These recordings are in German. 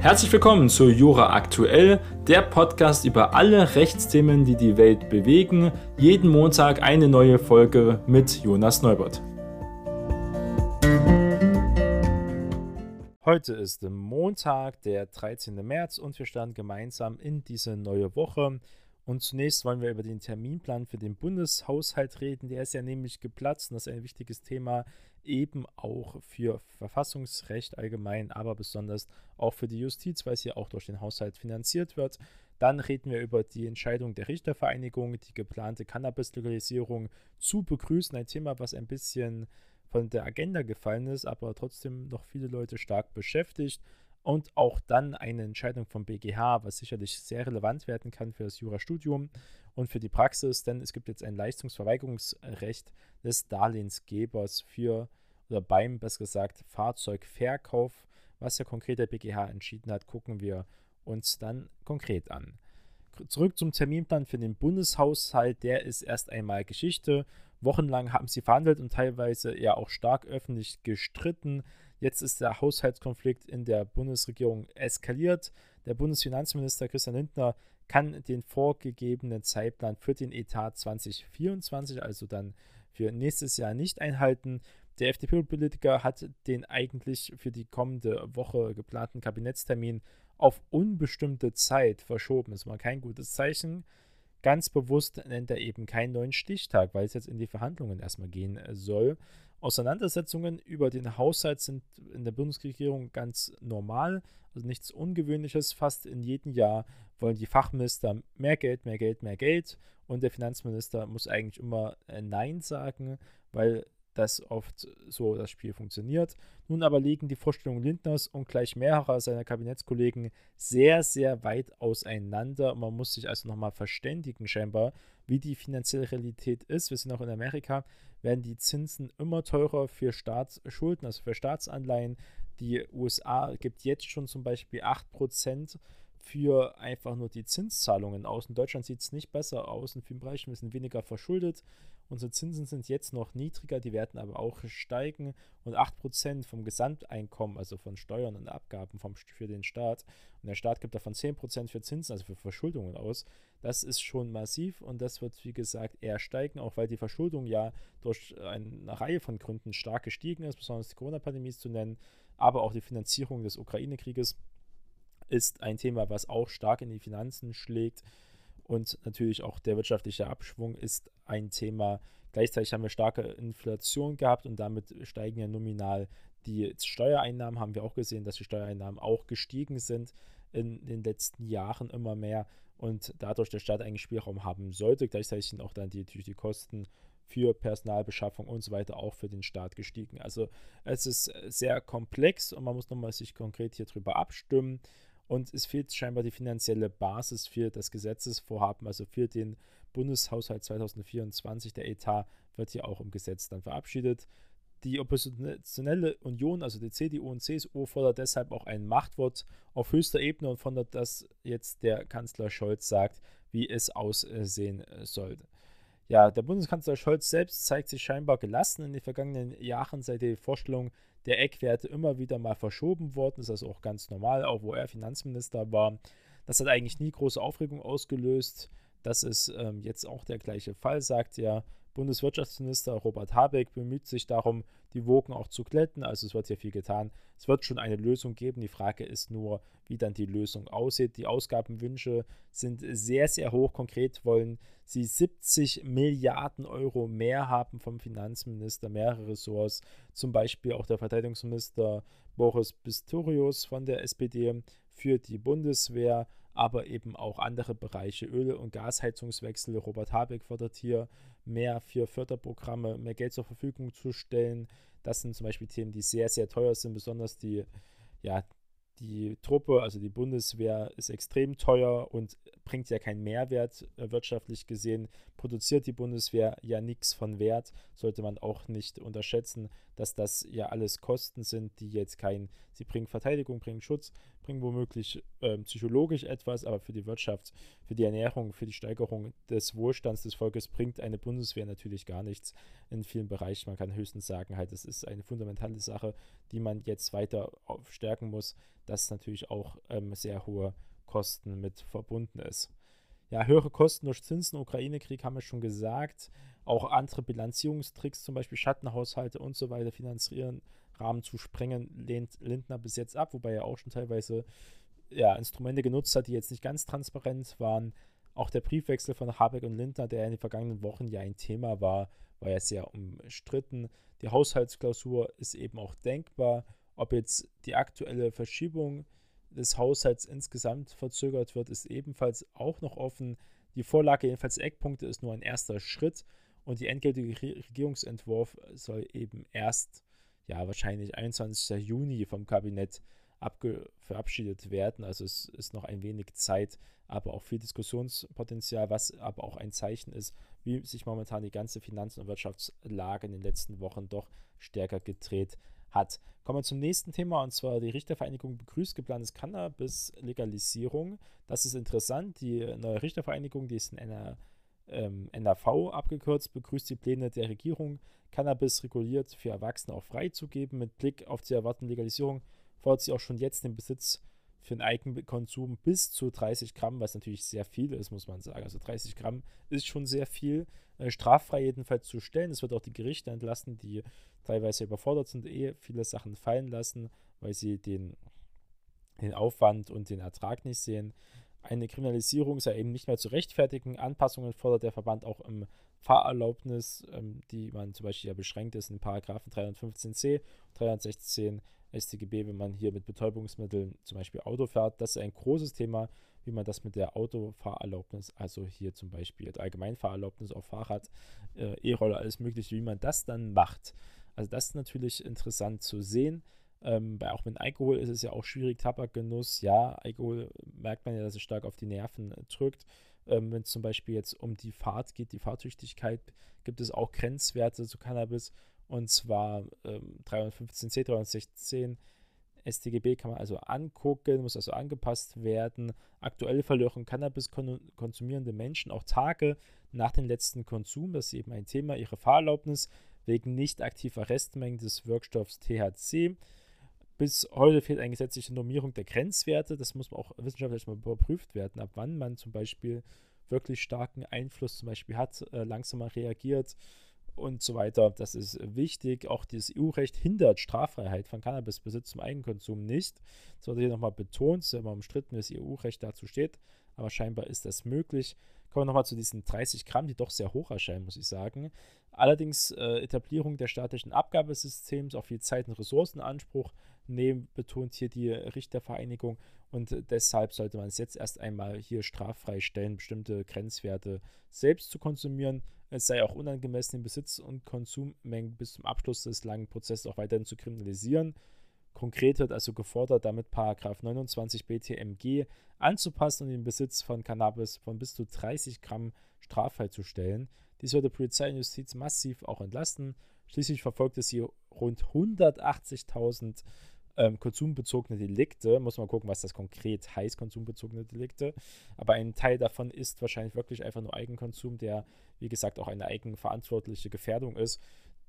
Herzlich willkommen zu Jura Aktuell, der Podcast über alle Rechtsthemen, die die Welt bewegen. Jeden Montag eine neue Folge mit Jonas Neubert. Heute ist Montag, der 13. März und wir starten gemeinsam in diese neue Woche. Und zunächst wollen wir über den Terminplan für den Bundeshaushalt reden. Der ist ja nämlich geplatzt und das ist ein wichtiges Thema eben auch für Verfassungsrecht allgemein, aber besonders auch für die Justiz, weil es ja auch durch den Haushalt finanziert wird. Dann reden wir über die Entscheidung der Richtervereinigung, die geplante Cannabis-Legalisierung zu begrüßen. Ein Thema, was ein bisschen von der Agenda gefallen ist, aber trotzdem noch viele Leute stark beschäftigt. Und auch dann eine Entscheidung vom BGH, was sicherlich sehr relevant werden kann für das Jurastudium und für die Praxis, denn es gibt jetzt ein Leistungsverweigerungsrecht des Darlehensgebers für oder beim, besser gesagt, Fahrzeugverkauf. Was der konkrete BGH entschieden hat, gucken wir uns dann konkret an. Zurück zum Terminplan für den Bundeshaushalt, der ist erst einmal Geschichte. Wochenlang haben sie verhandelt und teilweise ja auch stark öffentlich gestritten. Jetzt ist der Haushaltskonflikt in der Bundesregierung eskaliert. Der Bundesfinanzminister Christian Lindner kann den vorgegebenen Zeitplan für den Etat 2024, also dann für nächstes Jahr, nicht einhalten. Der FDP-Politiker hat den eigentlich für die kommende Woche geplanten Kabinettstermin auf unbestimmte Zeit verschoben. Das war kein gutes Zeichen. Ganz bewusst nennt er eben keinen neuen Stichtag, weil es jetzt in die Verhandlungen erstmal gehen soll. Auseinandersetzungen über den Haushalt sind in der Bundesregierung ganz normal, also nichts Ungewöhnliches. Fast in jedem Jahr wollen die Fachminister mehr Geld, mehr Geld, mehr Geld und der Finanzminister muss eigentlich immer Nein sagen, weil das oft so das Spiel funktioniert. Nun aber liegen die Vorstellungen Lindners und gleich mehrerer seiner Kabinettskollegen sehr, sehr weit auseinander. Man muss sich also nochmal verständigen, scheinbar, wie die finanzielle Realität ist. Wir sind auch in Amerika, werden die Zinsen immer teurer für Staatsschulden, also für Staatsanleihen. Die USA gibt jetzt schon zum Beispiel 8% für einfach nur die Zinszahlungen aus. In Deutschland sieht es nicht besser aus. In vielen Bereichen wir sind weniger verschuldet. Unsere Zinsen sind jetzt noch niedriger, die werden aber auch steigen. Und 8% vom Gesamteinkommen, also von Steuern und Abgaben vom, für den Staat, und der Staat gibt davon 10% für Zinsen, also für Verschuldungen aus, das ist schon massiv und das wird, wie gesagt, eher steigen, auch weil die Verschuldung ja durch eine Reihe von Gründen stark gestiegen ist, besonders die Corona-Pandemie zu nennen, aber auch die Finanzierung des Ukraine-Krieges ist ein Thema, was auch stark in die Finanzen schlägt. Und natürlich auch der wirtschaftliche Abschwung ist ein Thema. Gleichzeitig haben wir starke Inflation gehabt und damit steigen ja nominal die Steuereinnahmen. Haben wir auch gesehen, dass die Steuereinnahmen auch gestiegen sind in den letzten Jahren immer mehr und dadurch der Staat eigentlich Spielraum haben sollte. Gleichzeitig sind auch dann die, natürlich die Kosten für Personalbeschaffung und so weiter auch für den Staat gestiegen. Also es ist sehr komplex und man muss nochmal sich konkret hier drüber abstimmen. Und es fehlt scheinbar die finanzielle Basis für das Gesetzesvorhaben, also für den Bundeshaushalt 2024. Der Etat wird hier auch im Gesetz dann verabschiedet. Die oppositionelle Union, also die CDU und CSU, fordert deshalb auch ein Machtwort auf höchster Ebene und fordert, dass jetzt der Kanzler Scholz sagt, wie es aussehen sollte. Ja, der Bundeskanzler Scholz selbst zeigt sich scheinbar gelassen in den vergangenen Jahren seit die Vorstellung der Eckwerte immer wieder mal verschoben worden. Das ist also auch ganz normal, auch wo er Finanzminister war. Das hat eigentlich nie große Aufregung ausgelöst. Das ist ähm, jetzt auch der gleiche Fall, sagt ja Bundeswirtschaftsminister Robert Habeck bemüht sich darum, die Wogen auch zu glätten. Also es wird hier viel getan. Es wird schon eine Lösung geben. Die Frage ist nur, wie dann die Lösung aussieht. Die Ausgabenwünsche sind sehr, sehr hoch. Konkret wollen sie 70 Milliarden Euro mehr haben vom Finanzminister, mehrere Ressorts. Zum Beispiel auch der Verteidigungsminister Boris Pistorius von der SPD für die Bundeswehr aber eben auch andere Bereiche, Öl- und Gasheizungswechsel. Robert Habeck fordert hier mehr für Förderprogramme, mehr Geld zur Verfügung zu stellen. Das sind zum Beispiel Themen, die sehr, sehr teuer sind, besonders die, ja, die Truppe, also die Bundeswehr, ist extrem teuer und bringt ja keinen Mehrwert äh, wirtschaftlich gesehen. Produziert die Bundeswehr ja nichts von Wert, sollte man auch nicht unterschätzen, dass das ja alles Kosten sind, die jetzt keinen die bringen Verteidigung, bringen Schutz, bringen womöglich äh, psychologisch etwas, aber für die Wirtschaft, für die Ernährung, für die Steigerung des Wohlstands des Volkes bringt eine Bundeswehr natürlich gar nichts in vielen Bereichen. Man kann höchstens sagen, halt, es ist eine fundamentale Sache, die man jetzt weiter stärken muss, dass natürlich auch ähm, sehr hohe Kosten mit verbunden ist. Ja, höhere Kosten durch Zinsen, Ukraine-Krieg haben wir schon gesagt. Auch andere Bilanzierungstricks, zum Beispiel Schattenhaushalte und so weiter, finanzieren Rahmen zu sprengen, lehnt Lindner bis jetzt ab, wobei er auch schon teilweise ja, Instrumente genutzt hat, die jetzt nicht ganz transparent waren. Auch der Briefwechsel von Habeck und Lindner, der in den vergangenen Wochen ja ein Thema war, war ja sehr umstritten. Die Haushaltsklausur ist eben auch denkbar. Ob jetzt die aktuelle Verschiebung des Haushalts insgesamt verzögert wird, ist ebenfalls auch noch offen. Die Vorlage, jedenfalls Eckpunkte, ist nur ein erster Schritt und die endgültige Regierungsentwurf soll eben erst ja, wahrscheinlich 21. Juni vom Kabinett verabschiedet werden. Also es ist noch ein wenig Zeit, aber auch viel Diskussionspotenzial, was aber auch ein Zeichen ist, wie sich momentan die ganze Finanz- und Wirtschaftslage in den letzten Wochen doch stärker gedreht hat. Kommen wir zum nächsten Thema und zwar die Richtervereinigung begrüßt geplantes Cannabis-Legalisierung. Das ist interessant. Die neue Richtervereinigung, die ist in einer ähm, NAV abgekürzt, begrüßt die Pläne der Regierung, Cannabis reguliert für Erwachsene auch freizugeben. Mit Blick auf die erwartende Legalisierung fordert sie auch schon jetzt den Besitz für den Eigenkonsum bis zu 30 Gramm, was natürlich sehr viel ist, muss man sagen. Also 30 Gramm ist schon sehr viel, äh, straffrei jedenfalls zu stellen. Es wird auch die Gerichte entlasten, die teilweise überfordert sind, eh viele Sachen fallen lassen, weil sie den, den Aufwand und den Ertrag nicht sehen. Eine Kriminalisierung sei eben nicht mehr zu rechtfertigen. Anpassungen fordert der Verband auch im Fahrerlaubnis, ähm, die man zum Beispiel ja beschränkt ist in Paragraphen 315c, 316 StGB, wenn man hier mit Betäubungsmitteln zum Beispiel Auto fährt. Das ist ein großes Thema, wie man das mit der Autofahrerlaubnis, also hier zum Beispiel Allgemeinfahrerlaubnis auf Fahrrad, äh, E-Roller, alles mögliche, wie man das dann macht. Also das ist natürlich interessant zu sehen. Ähm, bei, auch mit Alkohol ist es ja auch schwierig, Tabakgenuss, ja, Alkohol merkt man ja, dass es stark auf die Nerven drückt. Ähm, Wenn es zum Beispiel jetzt um die Fahrt geht, die Fahrtüchtigkeit, gibt es auch Grenzwerte zu Cannabis und zwar ähm, 315c, 316 StGB kann man also angucken, muss also angepasst werden. Aktuell verlieren Cannabis konsumierende Menschen auch Tage nach dem letzten Konsum, das ist eben ein Thema, ihre Fahrerlaubnis wegen nicht aktiver Restmengen des Wirkstoffs THC. Bis heute fehlt eine gesetzliche Normierung der Grenzwerte. Das muss auch wissenschaftlich mal überprüft werden, ab wann man zum Beispiel wirklich starken Einfluss zum Beispiel hat, äh, langsamer reagiert und so weiter. Das ist wichtig. Auch das EU-Recht hindert Straffreiheit von Cannabisbesitz zum Eigenkonsum nicht. Das wurde hier nochmal betont. Es ist immer umstritten, wie das EU-Recht dazu steht. Aber scheinbar ist das möglich. Kommen wir nochmal zu diesen 30 Gramm, die doch sehr hoch erscheinen, muss ich sagen. Allerdings äh, Etablierung der staatlichen Abgabesystems, auch viel Zeit und Ressourcenanspruch nehmen, betont hier die Richtervereinigung. Und deshalb sollte man es jetzt erst einmal hier straffrei stellen, bestimmte Grenzwerte selbst zu konsumieren. Es sei auch unangemessen, den Besitz und Konsummengen bis zum Abschluss des langen Prozesses auch weiterhin zu kriminalisieren. Konkret wird also gefordert, damit Paragraph 29 BTMG anzupassen und den Besitz von Cannabis von bis zu 30 Gramm straffrei zu stellen. Dies würde Polizei und Justiz massiv auch entlasten. Schließlich verfolgt es hier rund 180.000 ähm, konsumbezogene Delikte. Muss man gucken, was das konkret heißt, konsumbezogene Delikte. Aber ein Teil davon ist wahrscheinlich wirklich einfach nur Eigenkonsum, der, wie gesagt, auch eine eigenverantwortliche Gefährdung ist,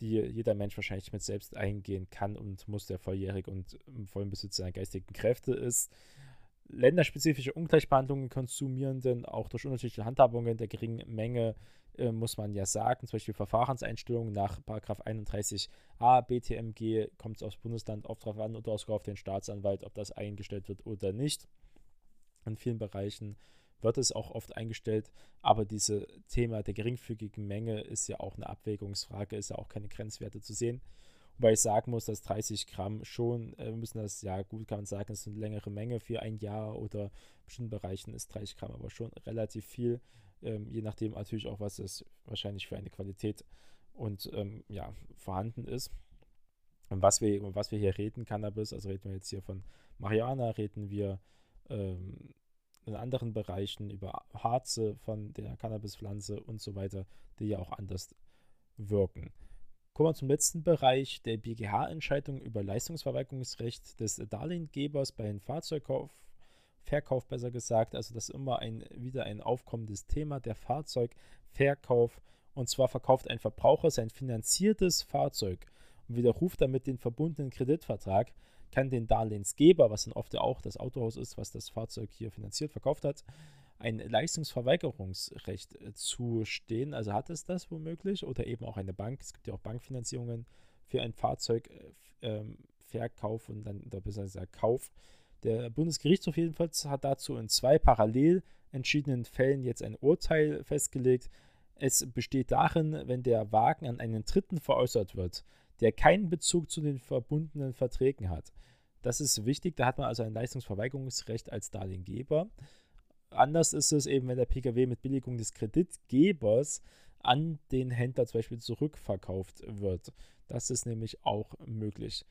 die jeder Mensch wahrscheinlich mit selbst eingehen kann und muss, der volljährig und im vollen Besitz seiner geistigen Kräfte ist. Länderspezifische Ungleichbehandlungen Konsumierenden, auch durch unterschiedliche Handhabungen der geringen Menge äh, muss man ja sagen, zum Beispiel Verfahrenseinstellungen nach 31a BTMG kommt es aufs Bundesland oft darauf an oder sogar auf den Staatsanwalt, ob das eingestellt wird oder nicht. In vielen Bereichen wird es auch oft eingestellt, aber dieses Thema der geringfügigen Menge ist ja auch eine Abwägungsfrage, ist ja auch keine Grenzwerte zu sehen. Wobei ich sagen muss, dass 30 Gramm schon, äh, müssen das, ja gut kann man sagen, es ist eine längere Menge für ein Jahr oder in bestimmten Bereichen ist 30 Gramm aber schon relativ viel ähm, je nachdem natürlich auch, was es wahrscheinlich für eine Qualität und ähm, ja, vorhanden ist. Und was wir, was wir hier reden, Cannabis, also reden wir jetzt hier von Marihuana, reden wir ähm, in anderen Bereichen über Harze von der Cannabispflanze und so weiter, die ja auch anders wirken. Kommen wir zum letzten Bereich der BGH-Entscheidung über Leistungsverweigerungsrecht des Darlehengebers bei einem Fahrzeugkauf. Verkauf besser gesagt. Also das ist immer ein, wieder ein aufkommendes Thema, der Fahrzeugverkauf. Und zwar verkauft ein Verbraucher sein finanziertes Fahrzeug und widerruft damit den verbundenen Kreditvertrag, kann den Darlehensgeber, was dann oft ja auch das Autohaus ist, was das Fahrzeug hier finanziert, verkauft hat, ein Leistungsverweigerungsrecht äh, zustehen. Also hat es das womöglich oder eben auch eine Bank. Es gibt ja auch Bankfinanzierungen für ein Fahrzeugverkauf äh, ähm, und dann gesagt Kauf. Der Bundesgerichtshof jedenfalls hat dazu in zwei parallel entschiedenen Fällen jetzt ein Urteil festgelegt. Es besteht darin, wenn der Wagen an einen Dritten veräußert wird, der keinen Bezug zu den verbundenen Verträgen hat. Das ist wichtig, da hat man also ein Leistungsverweigerungsrecht als Darlehengeber. Anders ist es eben, wenn der Pkw mit Billigung des Kreditgebers an den Händler zum Beispiel zurückverkauft wird. Das ist nämlich auch möglich.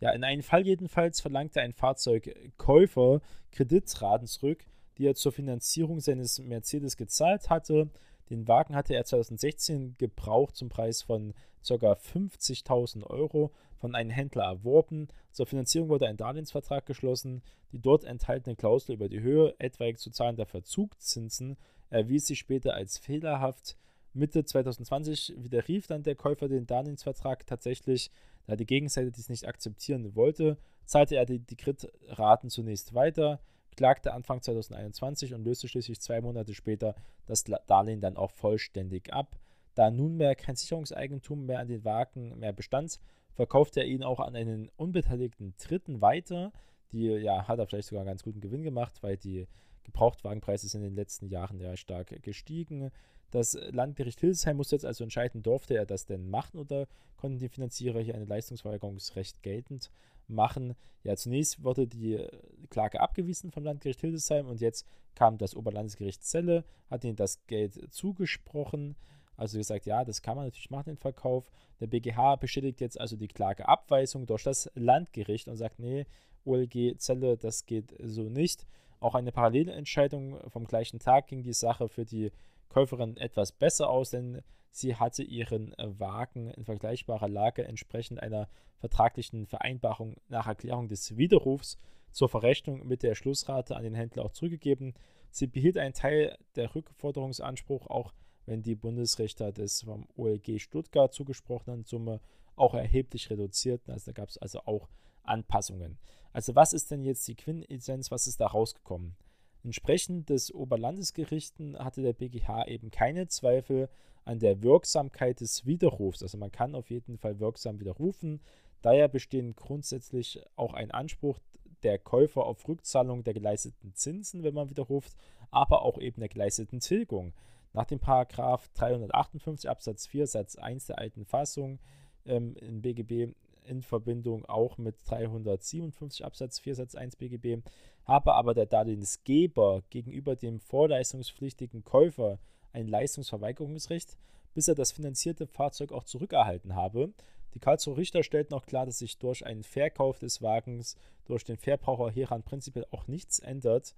Ja, in einem Fall jedenfalls verlangte ein Fahrzeugkäufer Kreditraten zurück, die er zur Finanzierung seines Mercedes gezahlt hatte. Den Wagen hatte er 2016 gebraucht zum Preis von ca. 50.000 Euro von einem Händler erworben. Zur Finanzierung wurde ein Darlehensvertrag geschlossen. Die dort enthaltene Klausel über die Höhe etwaig zu zahlender Verzugszinsen erwies sich später als fehlerhaft. Mitte 2020 widerrief dann der Käufer den Darlehensvertrag tatsächlich. Da die Gegenseite dies nicht akzeptieren wollte, zahlte er die, Kreditraten zunächst weiter klagte Anfang 2021 und löste schließlich zwei Monate später das Darlehen dann auch vollständig ab. Da nunmehr kein Sicherungseigentum mehr an den Wagen mehr bestand, verkaufte er ihn auch an einen unbeteiligten Dritten weiter. Die ja, hat er vielleicht sogar einen ganz guten Gewinn gemacht, weil die Gebrauchtwagenpreise sind in den letzten Jahren ja stark gestiegen. Das Landgericht Hildesheim musste jetzt also entscheiden, durfte er das denn machen oder konnten die Finanzierer hier ein Leistungsverweigerungsrecht geltend machen. Ja, zunächst wurde die Klage abgewiesen vom Landgericht Hildesheim und jetzt kam das Oberlandesgericht Celle, hat ihnen das Geld zugesprochen. Also gesagt, ja, das kann man natürlich machen, den Verkauf. Der BGH bestätigt jetzt also die Klageabweisung durch das Landgericht und sagt, nee, OLG Zelle, das geht so nicht. Auch eine parallele Entscheidung vom gleichen Tag ging die Sache für die Käuferin etwas besser aus, denn sie hatte ihren Wagen in vergleichbarer Lage entsprechend einer vertraglichen Vereinbarung nach Erklärung des Widerrufs zur Verrechnung mit der Schlussrate an den Händler auch zurückgegeben. Sie behielt einen Teil der Rückforderungsanspruch, auch wenn die Bundesrichter des vom OLG Stuttgart zugesprochenen Summe auch erheblich reduzierten. Also da gab es also auch Anpassungen. Also was ist denn jetzt die Quintessenz, was ist da rausgekommen? Entsprechend des Oberlandesgerichten hatte der BGH eben keine Zweifel an der Wirksamkeit des Widerrufs. Also man kann auf jeden Fall wirksam widerrufen. Daher bestehen grundsätzlich auch ein Anspruch der Käufer auf Rückzahlung der geleisteten Zinsen, wenn man widerruft, aber auch eben der geleisteten Tilgung. Nach dem Paragraph 358 Absatz 4 Satz 1 der alten Fassung ähm, in BGB in Verbindung auch mit 357 Absatz 4 Satz 1 BGB habe aber der Darlehensgeber gegenüber dem vorleistungspflichtigen Käufer ein Leistungsverweigerungsrecht, bis er das finanzierte Fahrzeug auch zurückerhalten habe. Die Karlsruher Richter stellten auch klar, dass sich durch einen Verkauf des Wagens durch den Verbraucher hieran prinzipiell auch nichts ändert.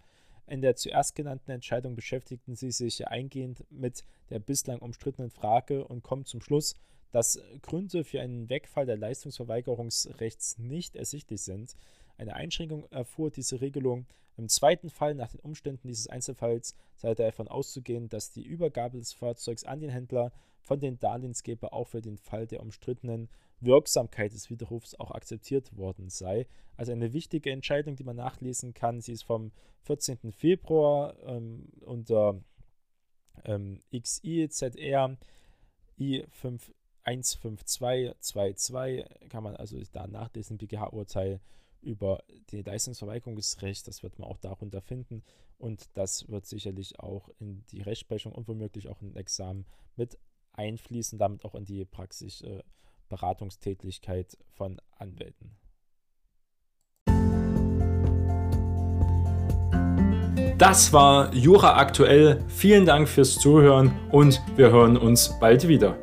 In der zuerst genannten Entscheidung beschäftigten sie sich eingehend mit der bislang umstrittenen Frage und kommen zum Schluss, dass Gründe für einen Wegfall der Leistungsverweigerungsrechts nicht ersichtlich sind. Eine Einschränkung erfuhr diese Regelung im zweiten Fall nach den Umständen dieses Einzelfalls sei davon auszugehen, dass die Übergabe des Fahrzeugs an den Händler von den Darlehensgeber auch für den Fall der umstrittenen Wirksamkeit des Widerrufs auch akzeptiert worden sei. Also eine wichtige Entscheidung, die man nachlesen kann. Sie ist vom 14. Februar ähm, unter ähm, XIZR I5 15222 kann man also da nachlesen, BGH-Urteil über die Leistungsverweigerungsrecht, das wird man auch darunter finden und das wird sicherlich auch in die Rechtsprechung und womöglich auch in den Examen mit einfließen, damit auch in die praxische Beratungstätigkeit von Anwälten. Das war Jura aktuell. Vielen Dank fürs Zuhören und wir hören uns bald wieder.